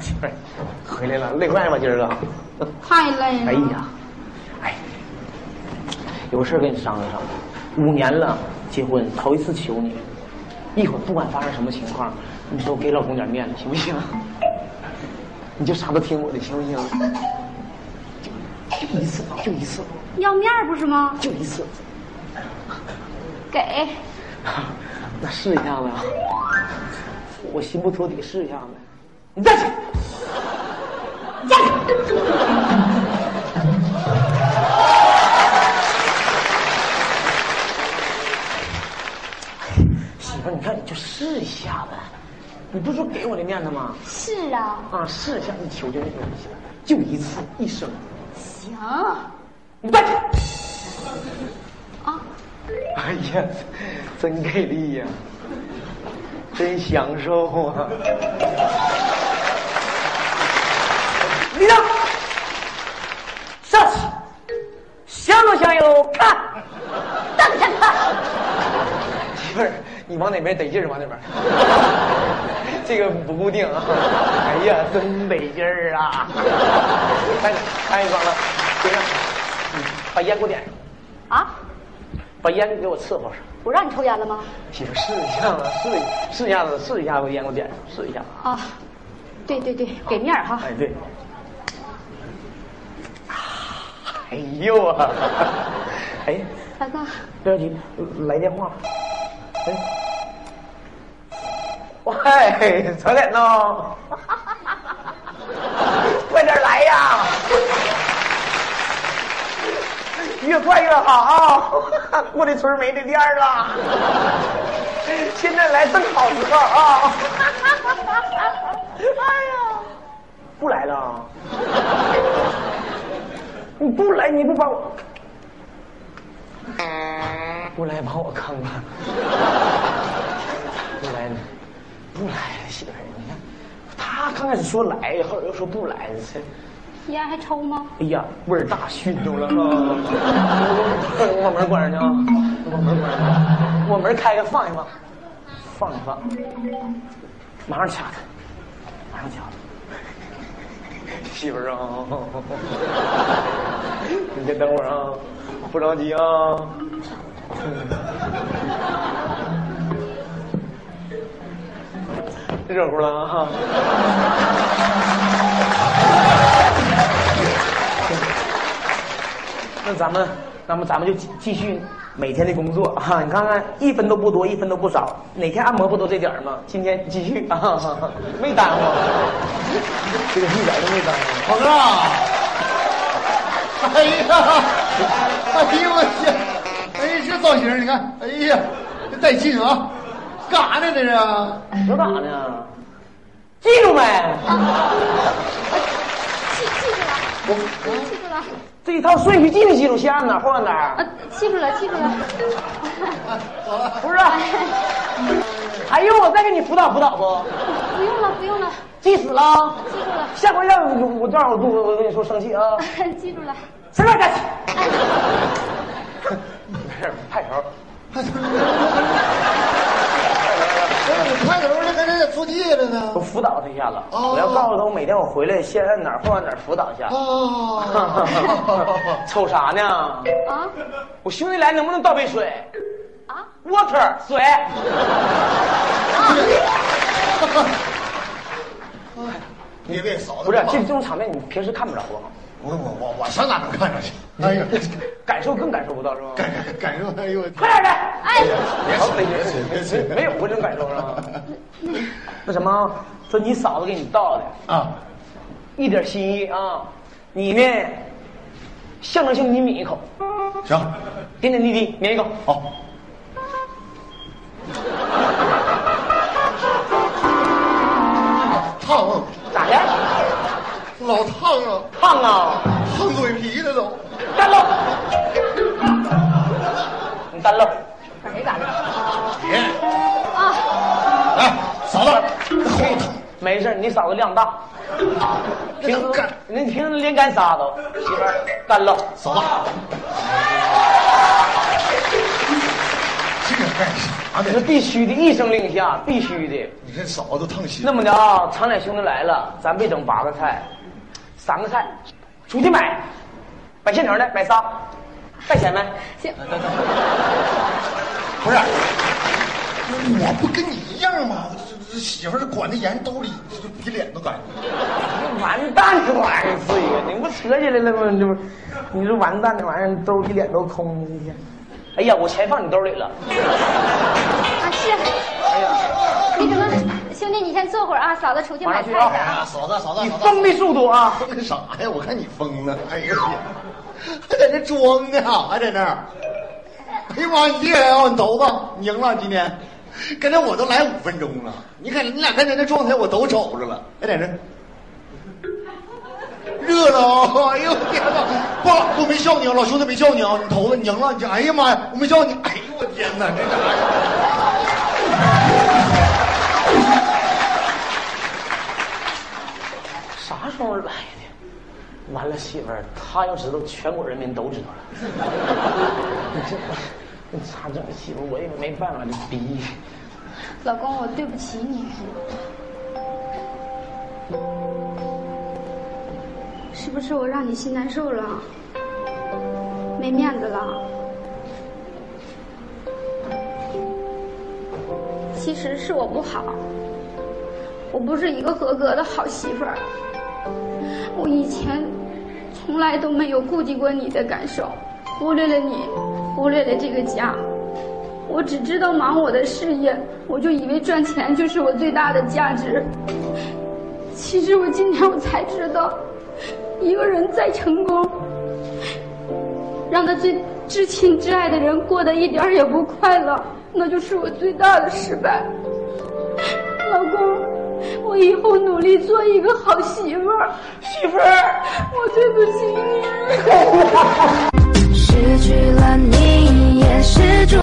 媳妇儿回来了，累坏吧今儿个？太累了。哎呀，哎，有事儿跟你商量商量。五年了，结婚头一次求你，一会儿不管发生什么情况，你都给老公点面子，行不行？你就啥都听我的，行不行？就就一次，就一次，要面儿不是吗？就一次。给。那试一下子，我心不托底，试一下子。你站起来，站起媳妇儿，你看你就试一下呗，你不是说给我的面子吗？是啊。啊，试一下，你求求你了，就一次，一生。行。你站起来。啊。哎呀，真给力呀！真享受啊！立正，上去，向左向右看，瞪着看。媳妇儿，你往哪边得劲儿往哪边。这个不固定啊！哎呀，真得劲儿啊！开始，开一装了，接着，把烟给我点上。啊？把烟给我伺候上。不让你抽烟了吗？媳妇试一下子，试试一下子，试一下子，烟给我点上，试一下。啊，对对对，给面哈。哎对。哎呦啊！哎，大哥，不要急，来电话。哎，喂，早点呢，快点来呀！越快越好，我的村没这店了，现在来正好时候啊！哎呀，不来了，你不来你不把我，不来把我坑了，不来呢，不来了，媳妇儿，你看他刚开始说来，后来又说不来，这。烟还抽吗？哎呀，味儿大，熏着了啊！我把 门关上去啊！我把门关上，我门开开，放一放，放一放，马上掐他，马上掐他，媳妇儿啊！你先等会儿啊，不着急啊。热乎了啊。那咱们，那么咱们就继续每天的工作 啊。你看看，一分都不多，一分都不少。哪天按摩不都这点儿吗？今天继续 啊，没耽误，这个一点都没耽误。好哥，哎呀，哎呦我天，哎这造型你看，哎呀，这带劲啊！干啥呢这是？说干啥呢？记住没？记记住了，我记住了。这一套顺序记没记住？先按哪儿后按哪儿？啊，记住了，记住了。不是，还用我再给你辅导辅导不？不用了，不用了。记死了。记住了。下回让我我这样我不我跟你说生气啊。记住了。身边站起。没事，派头。派头。你派头呢？跟这出气了呢？我辅导他一下子。我要告诉他，我每天我回来先按哪儿后按哪儿辅导一下。哦。瞅啥呢？啊。我兄弟来能不能倒杯水？啊。Water 水。你别嫂子。不是，这这种场面你平时看不着啊。我我我我上哪能看上去？哎呀，感受更感受不到是吧？感感感受，哎呦！快点的！哎，别好，别别别别没有过这种感受是吧？那什么，说你嫂子给你倒的啊，一点心意啊，你呢，象征性你抿一口，行，点点滴滴抿一口，好。老烫了，烫啊！烫嘴皮了都。干喽！你干喽！谁干的？别，啊，来，嫂子，没事，你嫂子量大，平时干你平时连干仨都，媳妇儿干了！嫂子，这个干啥？的这？必须的，一声令下，必须的。你这嫂子烫心。那么的啊，常脸兄弟来了，咱别整八个菜，三个菜，出去买，买现成的，买仨，带钱没？行，不是，我不跟你一样吗？这这媳妇儿管的严，兜里这这比脸都干。完蛋，这玩意儿你不扯起来了吗？这不，你这完蛋，这玩意儿兜比脸都空。哎呀，我钱放你兜里了。啊是，哎呀，你怎么，兄弟你先坐会儿啊，嫂子出去买菜去嫂子嫂子你，疯的速度啊！疯啥呀？我看你疯了。哎呀天，还在这装呢，还在那儿。哎呀妈，你厉害啊！你头子，你赢了今天。刚才我都来五分钟了，你看你俩刚才那状态我都瞅着了，还在这。热闹啊！哎呦天哪！爸，我没笑你啊，老兄弟没笑你啊，你头子你赢了，你这哎呀妈呀，我没笑你！哎呦我天哪，这啥啥时候来的？完了，媳妇儿，他要知道，全国人民都知道了。你这，你咋整？媳妇儿，我也没办法，这逼。老公，我对不起你。是不是我让你心难受了？没面子了？其实是我不好，我不是一个合格的好媳妇儿。我以前从来都没有顾及过你的感受，忽略了你，忽略了这个家。我只知道忙我的事业，我就以为赚钱就是我最大的价值。其实我今天我才知道，一个人再成功，让他最至亲至爱的人过得一点也不快乐，那就是我最大的失败。老公，我以后努力做一个好媳妇儿。媳妇儿。我对不起你。失去了你也是种